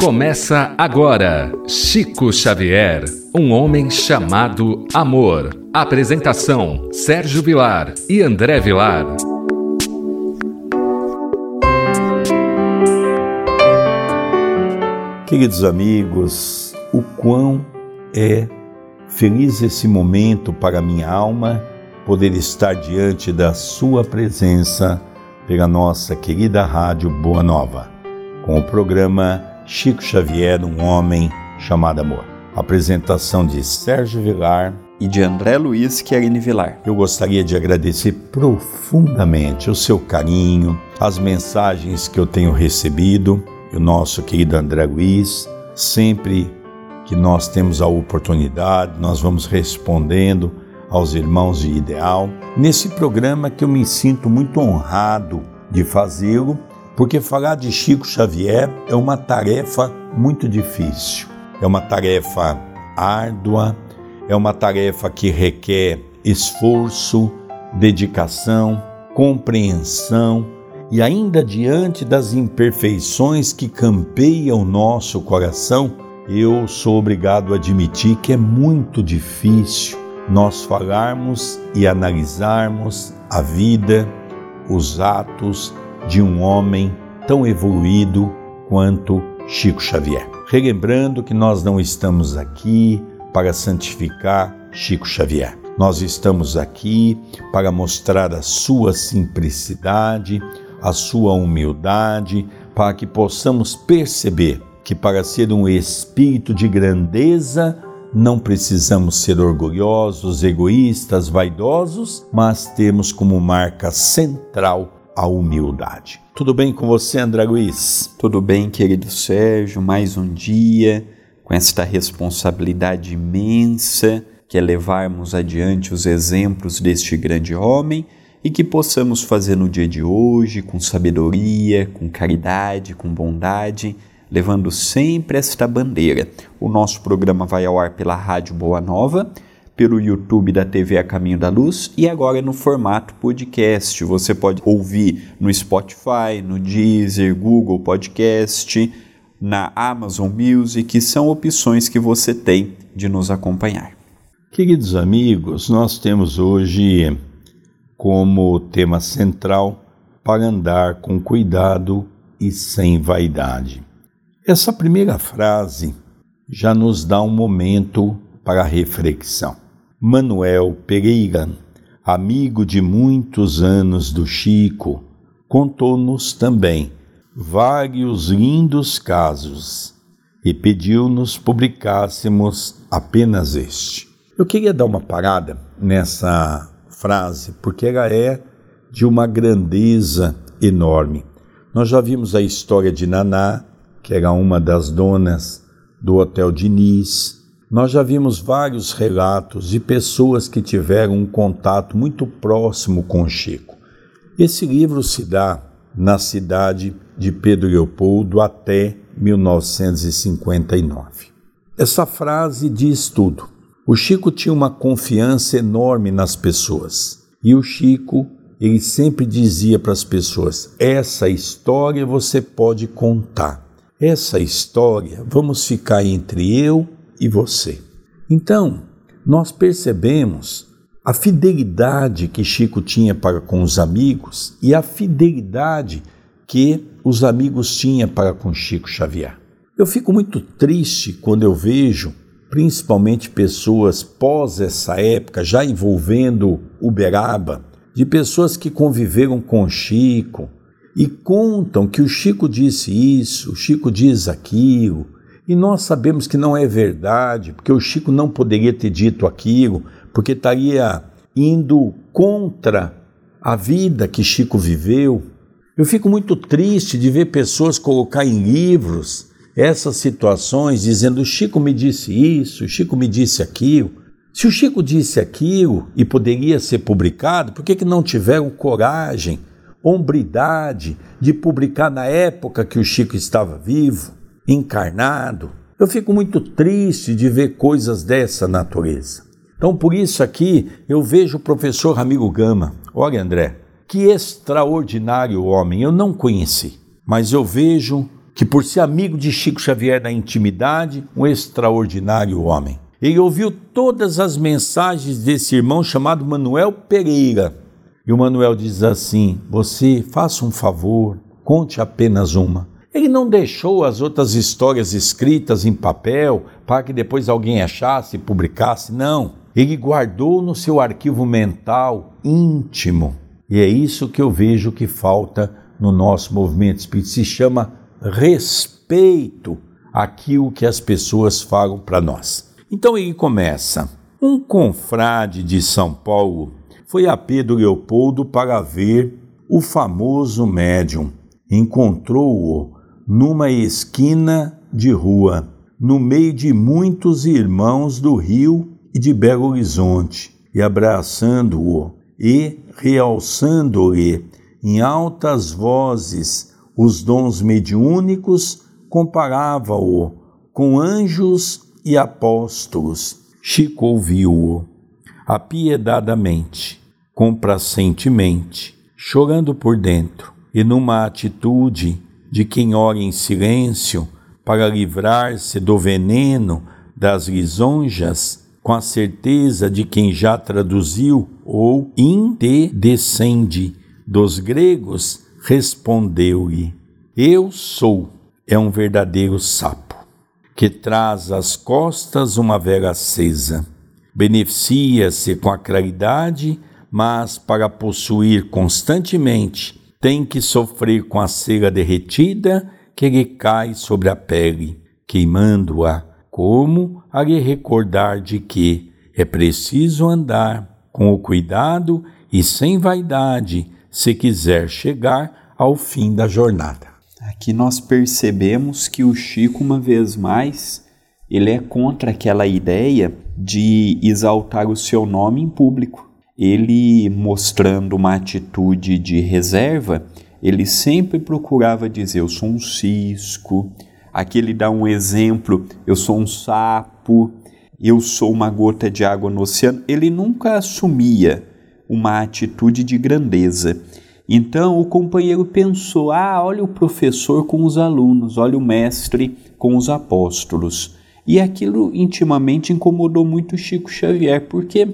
Começa agora Chico Xavier, um homem chamado amor. Apresentação: Sérgio Vilar e André Vilar. Queridos amigos, o quão é feliz esse momento para minha alma poder estar diante da Sua presença pela nossa querida Rádio Boa Nova, com o programa Chico Xavier, um homem chamado amor. Apresentação de Sérgio Vilar e de André Luiz Querini Vilar. Eu gostaria de agradecer profundamente o seu carinho, as mensagens que eu tenho recebido, e o nosso querido André Luiz, sempre que nós temos a oportunidade, nós vamos respondendo aos irmãos de Ideal, nesse programa que eu me sinto muito honrado de fazê-lo, porque falar de Chico Xavier é uma tarefa muito difícil, é uma tarefa árdua, é uma tarefa que requer esforço, dedicação, compreensão e ainda diante das imperfeições que campeiam nosso coração, eu sou obrigado a admitir que é muito difícil nós falarmos e analisarmos a vida, os atos de um homem tão evoluído quanto Chico Xavier. Relembrando que nós não estamos aqui para santificar Chico Xavier. Nós estamos aqui para mostrar a sua simplicidade, a sua humildade, para que possamos perceber que para ser um espírito de grandeza não precisamos ser orgulhosos, egoístas, vaidosos, mas temos como marca central a humildade. Tudo bem com você, André Luiz? Tudo bem, querido Sérgio. Mais um dia com esta responsabilidade imensa que é levarmos adiante os exemplos deste grande homem e que possamos fazer no dia de hoje com sabedoria, com caridade, com bondade levando sempre esta bandeira. O nosso programa vai ao ar pela Rádio Boa Nova, pelo YouTube da TV A Caminho da Luz e agora no formato podcast. Você pode ouvir no Spotify, no Deezer, Google Podcast, na Amazon Music, são opções que você tem de nos acompanhar. Queridos amigos, nós temos hoje como tema central para andar com cuidado e sem vaidade. Essa primeira frase já nos dá um momento para reflexão. Manuel Pereira, amigo de muitos anos do Chico, contou-nos também vários lindos casos e pediu-nos publicássemos apenas este. Eu queria dar uma parada nessa frase porque ela é de uma grandeza enorme. Nós já vimos a história de Naná, que era uma das donas do Hotel Diniz. Nós já vimos vários relatos de pessoas que tiveram um contato muito próximo com Chico. Esse livro se dá na cidade de Pedro Leopoldo até 1959. Essa frase diz tudo. O Chico tinha uma confiança enorme nas pessoas. E o Chico, ele sempre dizia para as pessoas: essa história você pode contar essa história vamos ficar entre eu e você. Então, nós percebemos a fidelidade que Chico tinha para com os amigos e a fidelidade que os amigos tinham para com Chico Xavier. Eu fico muito triste quando eu vejo, principalmente pessoas pós essa época, já envolvendo Uberaba, de pessoas que conviveram com Chico, e contam que o Chico disse isso, o Chico diz aquilo, e nós sabemos que não é verdade, porque o Chico não poderia ter dito aquilo, porque estaria indo contra a vida que Chico viveu. Eu fico muito triste de ver pessoas colocar em livros essas situações dizendo: Chico me disse isso, Chico me disse aquilo. Se o Chico disse aquilo e poderia ser publicado, por que, que não tiveram coragem hombridade de publicar na época que o Chico estava vivo, encarnado. Eu fico muito triste de ver coisas dessa natureza. Então, por isso aqui, eu vejo o professor Ramiro Gama. Olha, André, que extraordinário homem, eu não conheci, mas eu vejo que por ser amigo de Chico Xavier na intimidade, um extraordinário homem. Ele ouviu todas as mensagens desse irmão chamado Manuel Pereira. E o Manuel diz assim: Você faça um favor, conte apenas uma. Ele não deixou as outras histórias escritas em papel para que depois alguém achasse e publicasse, não. Ele guardou no seu arquivo mental íntimo. E é isso que eu vejo que falta no nosso movimento espírita. Se chama respeito àquilo que as pessoas falam para nós. Então ele começa. Um confrade de São Paulo foi a Pedro Leopoldo para ver o famoso médium. Encontrou-o numa esquina de rua, no meio de muitos irmãos do Rio e de Belo Horizonte, e abraçando-o e realçando-lhe em altas vozes os dons mediúnicos, comparava-o com anjos e apóstolos. Chico ouviu-o apiedadamente, complacentemente, chorando por dentro, e numa atitude de quem ora em silêncio para livrar-se do veneno das lisonjas, com a certeza de quem já traduziu ou interdescende dos gregos, respondeu-lhe: Eu sou. É um verdadeiro sapo, que traz às costas uma vela acesa. Beneficia-se com a claridade, mas para possuir constantemente tem que sofrer com a cera derretida que lhe cai sobre a pele, queimando-a, como a lhe recordar de que é preciso andar com o cuidado e sem vaidade se quiser chegar ao fim da jornada. Aqui nós percebemos que o Chico, uma vez mais, ele é contra aquela ideia de exaltar o seu nome em público ele mostrando uma atitude de reserva, ele sempre procurava dizer: Eu sou um cisco. Aqui ele dá um exemplo: Eu sou um sapo. Eu sou uma gota de água no oceano. Ele nunca assumia uma atitude de grandeza. Então o companheiro pensou: ah, olha o professor com os alunos, olha o mestre com os apóstolos. E aquilo intimamente incomodou muito Chico Xavier, porque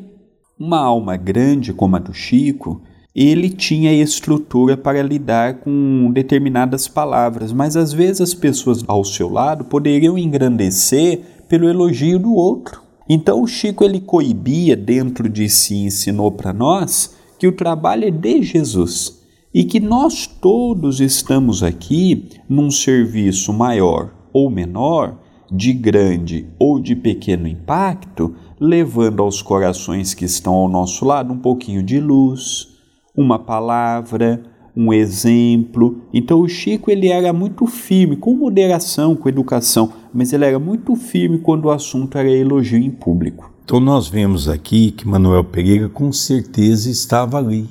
uma alma grande como a do Chico, ele tinha estrutura para lidar com determinadas palavras, mas às vezes as pessoas ao seu lado poderiam engrandecer pelo elogio do outro. Então o Chico ele coibia dentro de si, ensinou para nós que o trabalho é de Jesus e que nós todos estamos aqui num serviço maior ou menor, de grande ou de pequeno impacto, levando aos corações que estão ao nosso lado um pouquinho de luz, uma palavra, um exemplo. Então o Chico ele era muito firme, com moderação, com educação, mas ele era muito firme quando o assunto era elogio em público. Então nós vemos aqui que Manuel Pereira com certeza estava ali.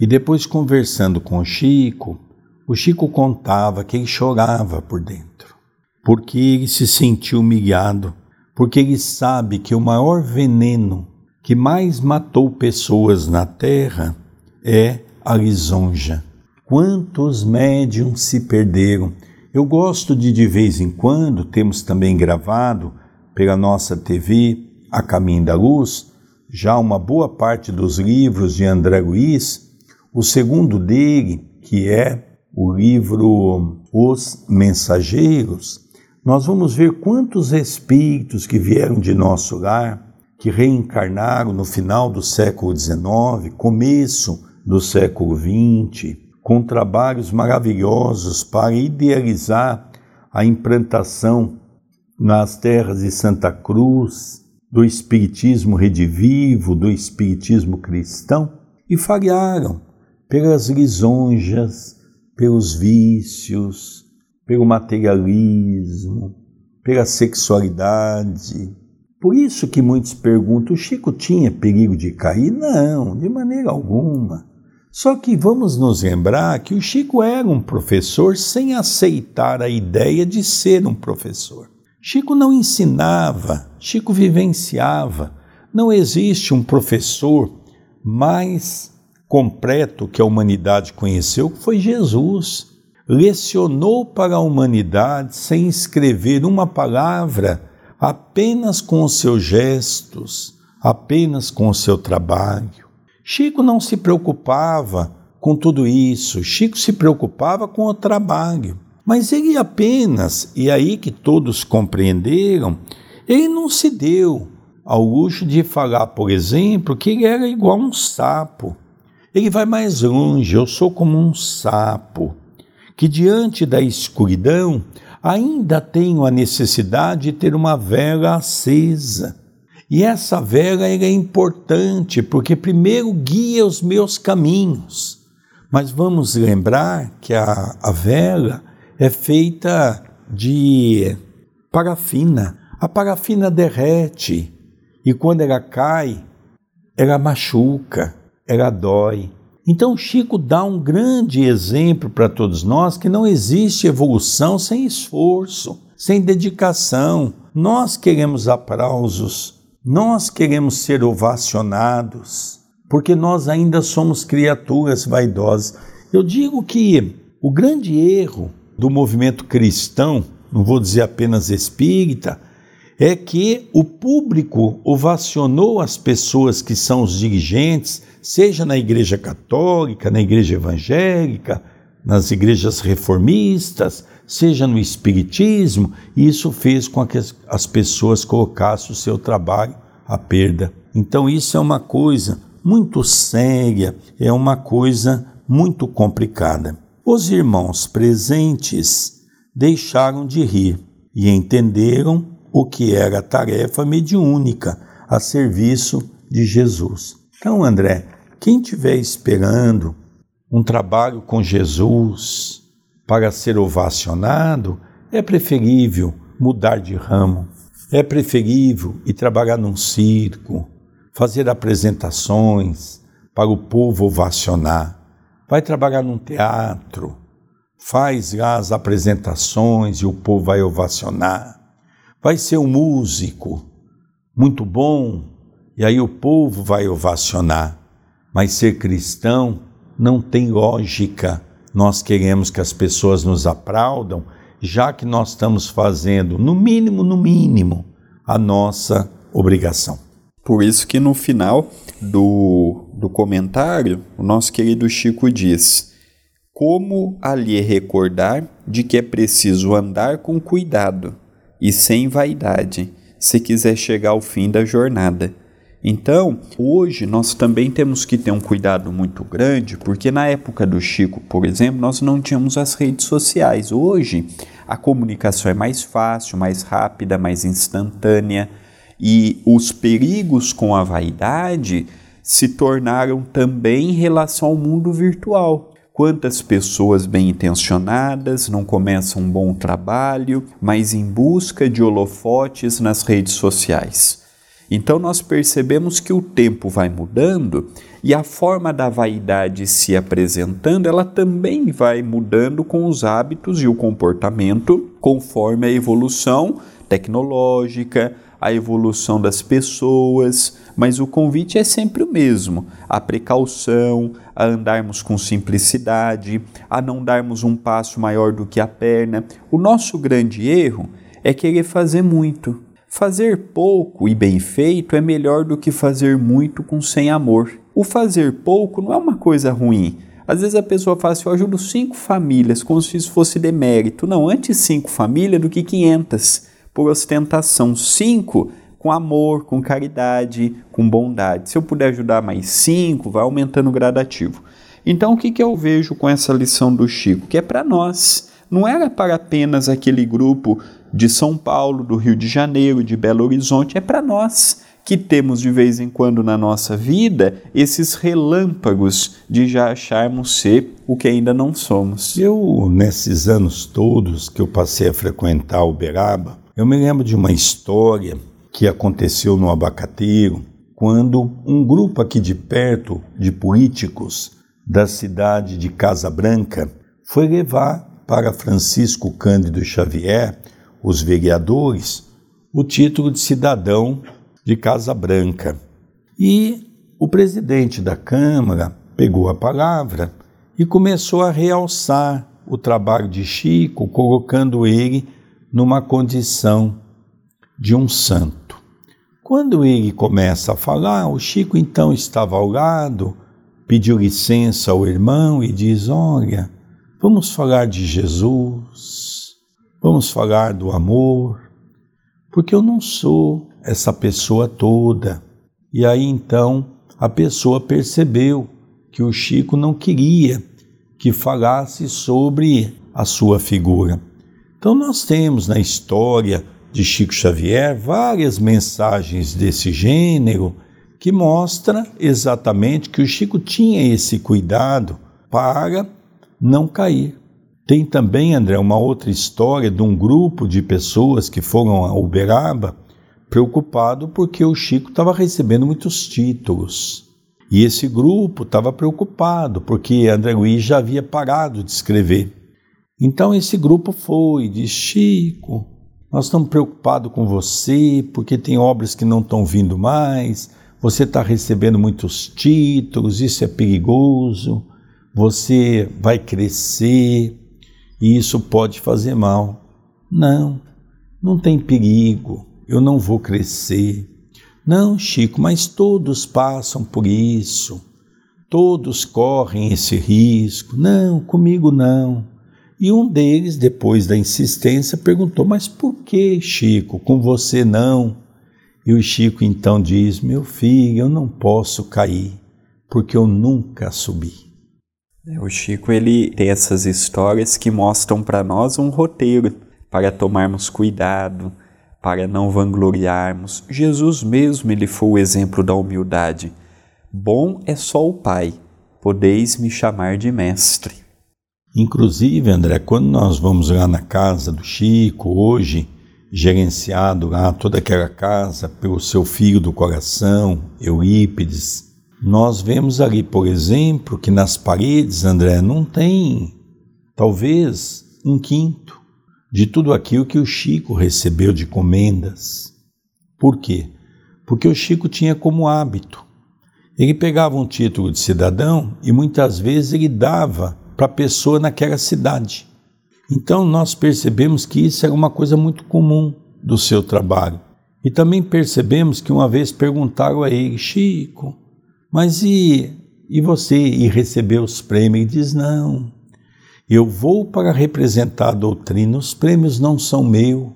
E depois conversando com o Chico, o Chico contava que ele chorava por dentro, porque ele se sentiu humilhado porque ele sabe que o maior veneno que mais matou pessoas na terra é a lisonja. Quantos médiums se perderam? Eu gosto de, de vez em quando, temos também gravado pela nossa TV A Caminho da Luz, já uma boa parte dos livros de André Luiz, o segundo dele, que é o livro Os Mensageiros, nós vamos ver quantos espíritos que vieram de nosso lar, que reencarnaram no final do século XIX, começo do século XX, com trabalhos maravilhosos para idealizar a implantação nas terras de Santa Cruz do Espiritismo redivivo, do Espiritismo cristão, e falharam pelas lisonjas, pelos vícios, pelo materialismo, pela sexualidade. Por isso que muitos perguntam: o Chico tinha perigo de cair? Não, de maneira alguma. Só que vamos nos lembrar que o Chico era um professor sem aceitar a ideia de ser um professor. Chico não ensinava, Chico vivenciava. Não existe um professor mais completo que a humanidade conheceu, que foi Jesus. Lecionou para a humanidade sem escrever uma palavra, apenas com os seus gestos, apenas com o seu trabalho. Chico não se preocupava com tudo isso, Chico se preocupava com o trabalho. Mas ele apenas, e aí que todos compreenderam, ele não se deu ao luxo de falar, por exemplo, que ele era igual um sapo. Ele vai mais longe, eu sou como um sapo, que diante da escuridão ainda tenho a necessidade de ter uma vela acesa. E essa vela é importante porque primeiro guia os meus caminhos. Mas vamos lembrar que a, a vela é feita de parafina. A parafina derrete e quando ela cai, ela machuca, ela dói. Então, Chico dá um grande exemplo para todos nós que não existe evolução sem esforço, sem dedicação. Nós queremos aplausos, nós queremos ser ovacionados, porque nós ainda somos criaturas vaidosas. Eu digo que o grande erro do movimento cristão, não vou dizer apenas espírita, é que o público ovacionou as pessoas que são os dirigentes, seja na igreja católica, na igreja evangélica, nas igrejas reformistas, seja no espiritismo, isso fez com que as pessoas colocassem o seu trabalho à perda. Então isso é uma coisa muito séria, é uma coisa muito complicada. Os irmãos presentes deixaram de rir e entenderam o que era a tarefa mediúnica a serviço de Jesus. Então, André, quem estiver esperando um trabalho com Jesus para ser ovacionado, é preferível mudar de ramo, é preferível ir trabalhar num circo, fazer apresentações para o povo ovacionar vai trabalhar num teatro, faz lá as apresentações e o povo vai ovacionar. Vai ser um músico muito bom e aí o povo vai ovacionar. Mas ser cristão não tem lógica. Nós queremos que as pessoas nos aplaudam, já que nós estamos fazendo, no mínimo, no mínimo, a nossa obrigação. Por isso que no final do, do comentário, o nosso querido Chico diz: Como ali recordar de que é preciso andar com cuidado e sem vaidade, se quiser chegar ao fim da jornada. Então, hoje nós também temos que ter um cuidado muito grande, porque na época do Chico, por exemplo, nós não tínhamos as redes sociais. Hoje, a comunicação é mais fácil, mais rápida, mais instantânea e os perigos com a vaidade se tornaram também em relação ao mundo virtual. Quantas pessoas bem intencionadas não começam um bom trabalho, mas em busca de holofotes nas redes sociais. Então nós percebemos que o tempo vai mudando e a forma da vaidade se apresentando, ela também vai mudando com os hábitos e o comportamento conforme a evolução tecnológica, a evolução das pessoas, mas o convite é sempre o mesmo: a precaução, a andarmos com simplicidade, a não darmos um passo maior do que a perna. O nosso grande erro é querer fazer muito. Fazer pouco e bem feito é melhor do que fazer muito com sem amor. O fazer pouco não é uma coisa ruim. Às vezes a pessoa fala assim, eu ajudo cinco famílias, como se isso fosse demérito. Não, antes cinco famílias do que quinhentas por ostentação. Cinco, com amor, com caridade, com bondade. Se eu puder ajudar mais cinco, vai aumentando o gradativo. Então, o que, que eu vejo com essa lição do Chico? Que é para nós. Não era para apenas aquele grupo de São Paulo, do Rio de Janeiro, de Belo Horizonte, é para nós que temos de vez em quando na nossa vida esses relâmpagos de já acharmos ser o que ainda não somos. Eu, nesses anos todos que eu passei a frequentar Uberaba, eu me lembro de uma história que aconteceu no Abacateiro, quando um grupo aqui de perto de políticos da cidade de Casa Branca foi levar para Francisco Cândido Xavier, os vereadores, o título de cidadão de Casa Branca. E o presidente da Câmara pegou a palavra e começou a realçar o trabalho de Chico, colocando ele numa condição de um santo. Quando ele começa a falar, o Chico então estava ao lado, pediu licença ao irmão e diz: Olha, vamos falar de Jesus, vamos falar do amor, porque eu não sou essa pessoa toda. E aí então a pessoa percebeu que o Chico não queria que falasse sobre a sua figura. Então nós temos na história de Chico Xavier várias mensagens desse gênero que mostra exatamente que o Chico tinha esse cuidado para não cair. Tem também, André, uma outra história de um grupo de pessoas que foram a Uberaba preocupado porque o Chico estava recebendo muitos títulos. E esse grupo estava preocupado porque André Luiz já havia parado de escrever. Então esse grupo foi, disse: Chico, nós estamos preocupados com você porque tem obras que não estão vindo mais, você está recebendo muitos títulos, isso é perigoso, você vai crescer e isso pode fazer mal. Não, não tem perigo eu não vou crescer. Não, Chico, mas todos passam por isso. Todos correm esse risco. Não, comigo não. E um deles, depois da insistência, perguntou: Mas por que, Chico, com você não? E o Chico então diz: Meu filho, eu não posso cair, porque eu nunca subi. É, o Chico ele tem essas histórias que mostram para nós um roteiro para tomarmos cuidado, para não vangloriarmos. Jesus mesmo ele foi o exemplo da humildade. Bom é só o Pai, podeis me chamar de mestre. Inclusive, André, quando nós vamos lá na casa do Chico, hoje, gerenciado lá toda aquela casa pelo seu filho do coração, Eurípides, nós vemos ali, por exemplo, que nas paredes, André, não tem talvez um quinto de tudo aquilo que o Chico recebeu de comendas. Por quê? Porque o Chico tinha como hábito. Ele pegava um título de cidadão e muitas vezes ele dava para a pessoa naquela cidade. Então nós percebemos que isso era uma coisa muito comum do seu trabalho. E também percebemos que uma vez perguntaram a ele, Chico, mas e, e você e recebeu os prêmios? Ele diz, não, eu vou para representar a doutrina, os prêmios não são meus.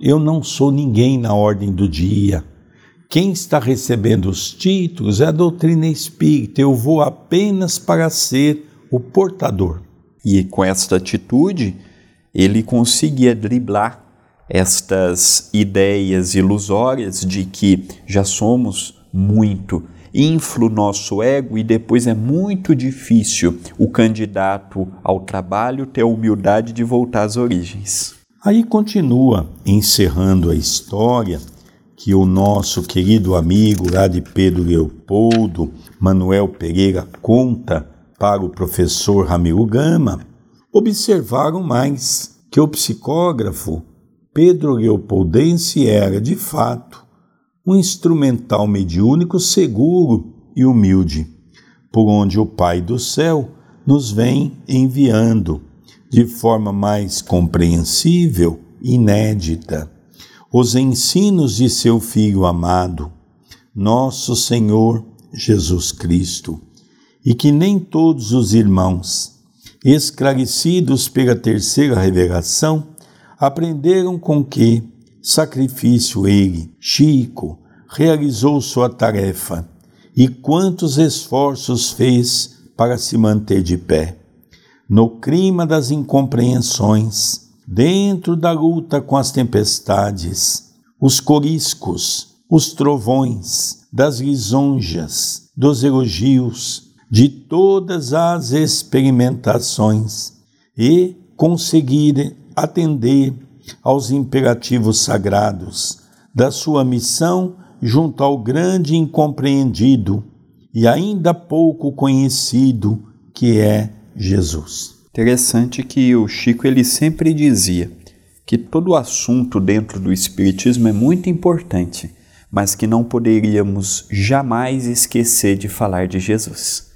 Eu não sou ninguém na ordem do dia. Quem está recebendo os títulos é a doutrina espírita. Eu vou apenas para ser o portador. E com esta atitude, ele conseguia driblar estas ideias ilusórias de que já somos muito infla o nosso ego e depois é muito difícil o candidato ao trabalho ter a humildade de voltar às origens. Aí continua encerrando a história que o nosso querido amigo lá de Pedro Leopoldo, Manuel Pereira, conta para o professor Ramiro Gama, observaram mais que o psicógrafo Pedro Leopoldense era, de fato, um instrumental mediúnico seguro e humilde, por onde o Pai do céu nos vem enviando, de forma mais compreensível e inédita, os ensinos de seu Filho amado, nosso Senhor Jesus Cristo, e que nem todos os irmãos, esclarecidos pela terceira revelação, aprenderam com que sacrifício ele, Chico, realizou sua tarefa e quantos esforços fez para se manter de pé. No clima das incompreensões, dentro da luta com as tempestades, os coriscos, os trovões, das lisonjas, dos elogios, de todas as experimentações, e conseguir atender aos imperativos sagrados da sua missão junto ao grande incompreendido e ainda pouco conhecido que é Jesus. Interessante que o Chico ele sempre dizia que todo assunto dentro do espiritismo é muito importante, mas que não poderíamos jamais esquecer de falar de Jesus.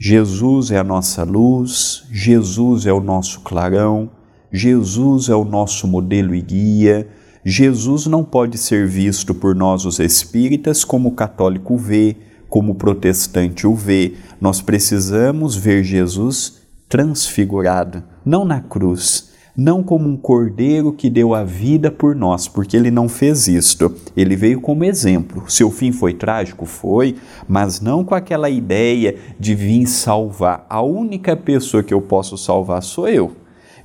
Jesus é a nossa luz, Jesus é o nosso clarão, Jesus é o nosso modelo e guia. Jesus não pode ser visto por nós, os espíritas, como o católico vê, como o protestante o vê. Nós precisamos ver Jesus transfigurado, não na cruz, não como um cordeiro que deu a vida por nós, porque ele não fez isto. Ele veio como exemplo. Seu fim foi trágico? Foi, mas não com aquela ideia de vir salvar. A única pessoa que eu posso salvar sou eu.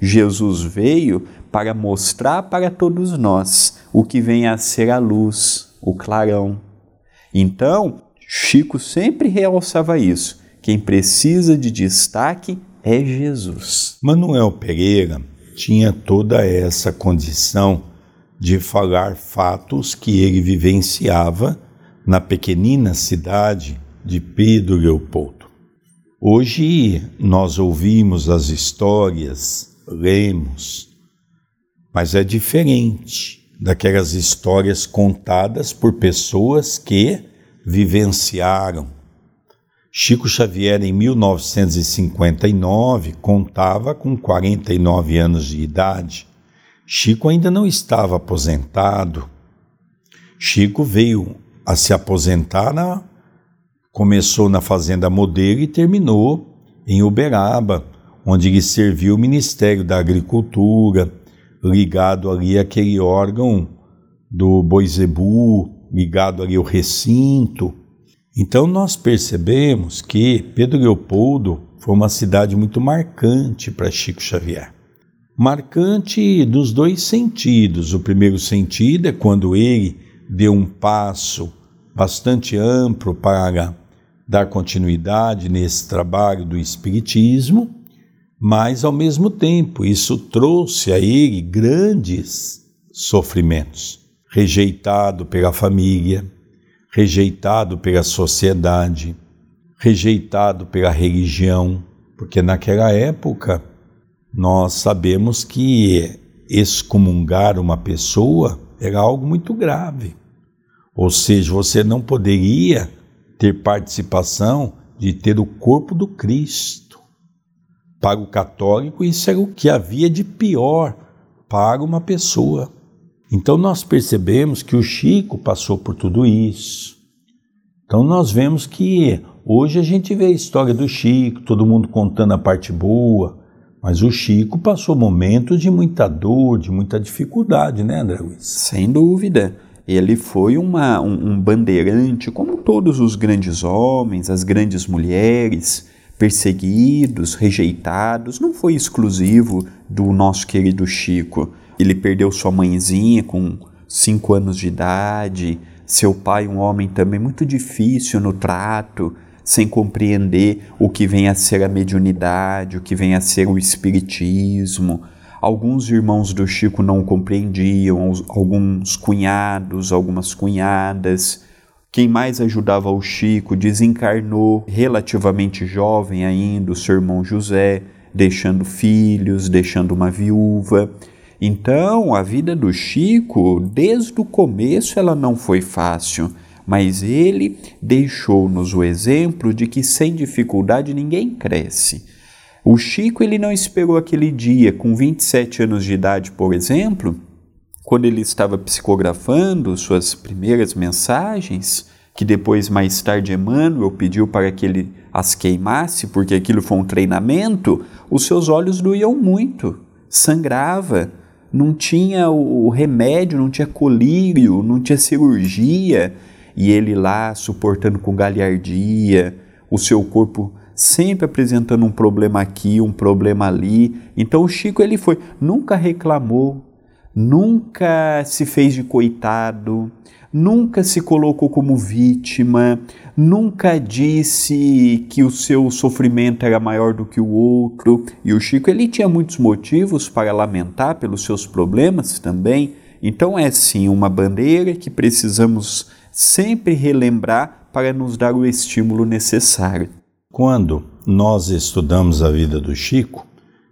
Jesus veio para mostrar para todos nós o que vem a ser a luz, o clarão. Então, Chico sempre realçava isso. Quem precisa de destaque é Jesus. Manuel Pereira tinha toda essa condição de falar fatos que ele vivenciava na pequenina cidade de Pedro Leopoldo. Hoje nós ouvimos as histórias, lemos, mas é diferente daquelas histórias contadas por pessoas que vivenciaram Chico Xavier, em 1959, contava com 49 anos de idade. Chico ainda não estava aposentado. Chico veio a se aposentar, na, começou na Fazenda Modelo e terminou em Uberaba, onde ele serviu o Ministério da Agricultura, ligado ali àquele órgão do Boisebu, ligado ali ao recinto. Então nós percebemos que Pedro Leopoldo foi uma cidade muito marcante para Chico Xavier. Marcante dos dois sentidos. O primeiro sentido é quando ele deu um passo bastante amplo para dar continuidade nesse trabalho do Espiritismo, mas ao mesmo tempo isso trouxe a ele grandes sofrimentos. Rejeitado pela família, rejeitado pela sociedade, rejeitado pela religião, porque naquela época nós sabemos que excomungar uma pessoa era algo muito grave. Ou seja, você não poderia ter participação de ter o corpo do Cristo. Para o católico, isso era o que havia de pior para uma pessoa. Então nós percebemos que o Chico passou por tudo isso. Então nós vemos que hoje a gente vê a história do Chico, todo mundo contando a parte boa, mas o Chico passou momentos de muita dor, de muita dificuldade, né, André Luiz? Sem dúvida. Ele foi uma, um, um bandeirante, como todos os grandes homens, as grandes mulheres, perseguidos, rejeitados. Não foi exclusivo do nosso querido Chico. Ele perdeu sua mãezinha com cinco anos de idade, seu pai, um homem também muito difícil no trato, sem compreender o que vem a ser a mediunidade, o que vem a ser o espiritismo. Alguns irmãos do Chico não compreendiam, alguns cunhados, algumas cunhadas. Quem mais ajudava o Chico desencarnou relativamente jovem ainda, o seu irmão José, deixando filhos, deixando uma viúva. Então, a vida do Chico, desde o começo, ela não foi fácil, mas ele deixou-nos o exemplo de que sem dificuldade ninguém cresce. O Chico ele não esperou aquele dia, com 27 anos de idade, por exemplo, quando ele estava psicografando suas primeiras mensagens, que depois, mais tarde, Emmanuel pediu para que ele as queimasse, porque aquilo foi um treinamento, os seus olhos doíam muito, sangrava não tinha o remédio, não tinha colírio, não tinha cirurgia, e ele lá suportando com galhardia, o seu corpo sempre apresentando um problema aqui, um problema ali. Então o Chico ele foi, nunca reclamou, nunca se fez de coitado, nunca se colocou como vítima, nunca disse que o seu sofrimento era maior do que o outro. E o Chico ele tinha muitos motivos para lamentar pelos seus problemas também. Então é sim uma bandeira que precisamos sempre relembrar para nos dar o estímulo necessário. Quando nós estudamos a vida do Chico,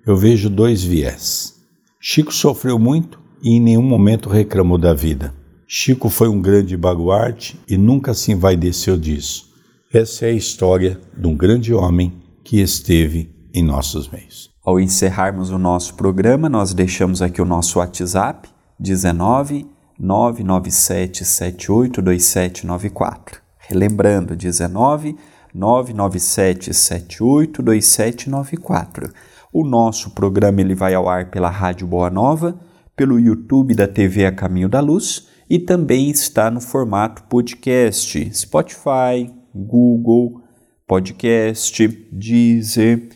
eu vejo dois viés. Chico sofreu muito e em nenhum momento reclamou da vida. Chico foi um grande baluarte e nunca se envaideceu disso. Essa é a história de um grande homem que esteve em nossos meios. Ao encerrarmos o nosso programa, nós deixamos aqui o nosso WhatsApp 19 997 782794. Relembrando, 19 997 782794. O nosso programa ele vai ao ar pela Rádio Boa Nova, pelo YouTube da TV A Caminho da Luz e também está no formato podcast, Spotify, Google, Podcast, Deezer,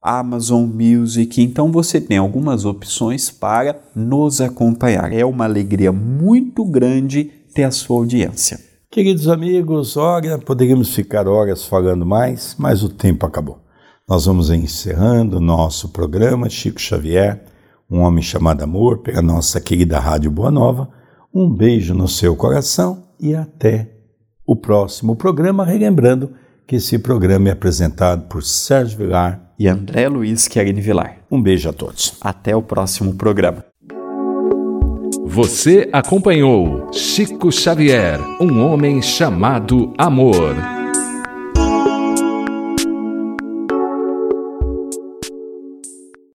Amazon Music. Então você tem algumas opções para nos acompanhar. É uma alegria muito grande ter a sua audiência. Queridos amigos, olha, poderíamos ficar horas falando mais, mas o tempo acabou. Nós vamos encerrando o nosso programa Chico Xavier, um homem chamado Amor, pela nossa querida Rádio Boa Nova. Um beijo no seu coração e até o próximo programa, relembrando que esse programa é apresentado por Sérgio Vilar e André Luiz Querini Vilar. Um beijo a todos. Até o próximo programa. Você acompanhou Chico Xavier, um homem chamado Amor.